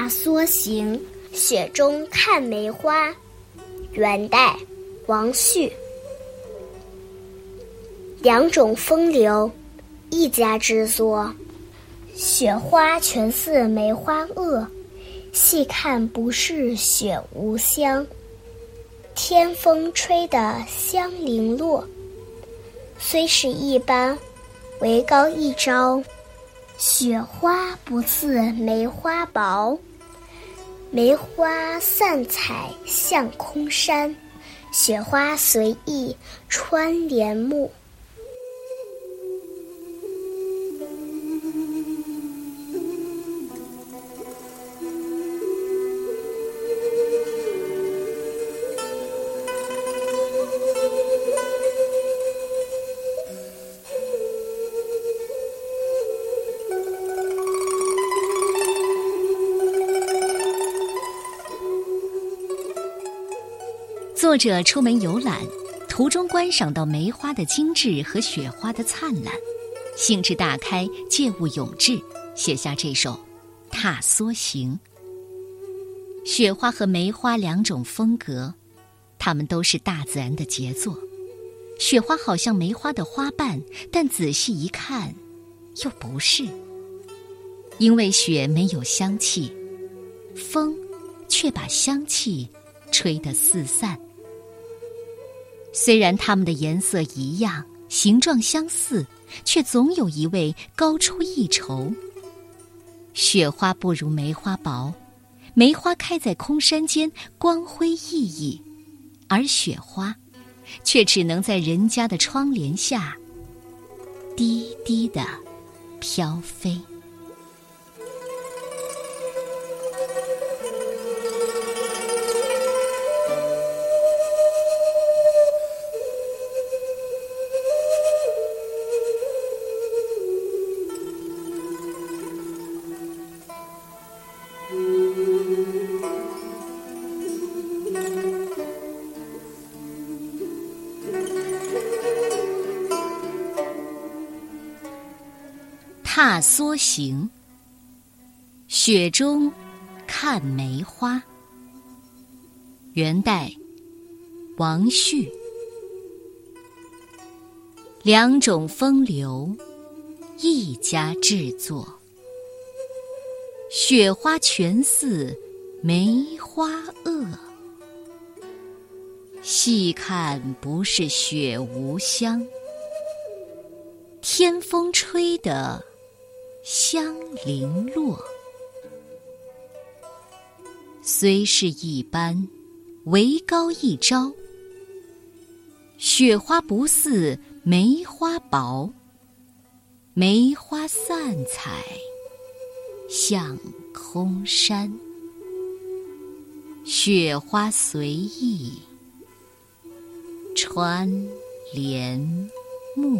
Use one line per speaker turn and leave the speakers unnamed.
大梭行》，雪中看梅花。元代，王旭。两种风流，一家之作。雪花全似梅花萼，细看不是雪无香。天风吹得香零落，虽是一般，为高一招。雪花不似梅花薄，梅花散彩向空山，雪花随意穿帘幕。
作者出门游览，途中观赏到梅花的精致和雪花的灿烂，兴致大开，借物咏志，写下这首《踏梭行》。雪花和梅花两种风格，它们都是大自然的杰作。雪花好像梅花的花瓣，但仔细一看，又不是。因为雪没有香气，风却把香气吹得四散。虽然它们的颜色一样，形状相似，却总有一位高出一筹。雪花不如梅花薄，梅花开在空山间，光辉熠熠，而雪花，却只能在人家的窗帘下，低低的飘飞。踏梭行，雪中看梅花。元代，王旭。两种风流，一家制作。雪花全似梅花萼，细看不是雪无香。天风吹得。香零落，虽是一般，为高一招。雪花不似梅花薄，梅花散彩向空山，雪花随意穿帘幕。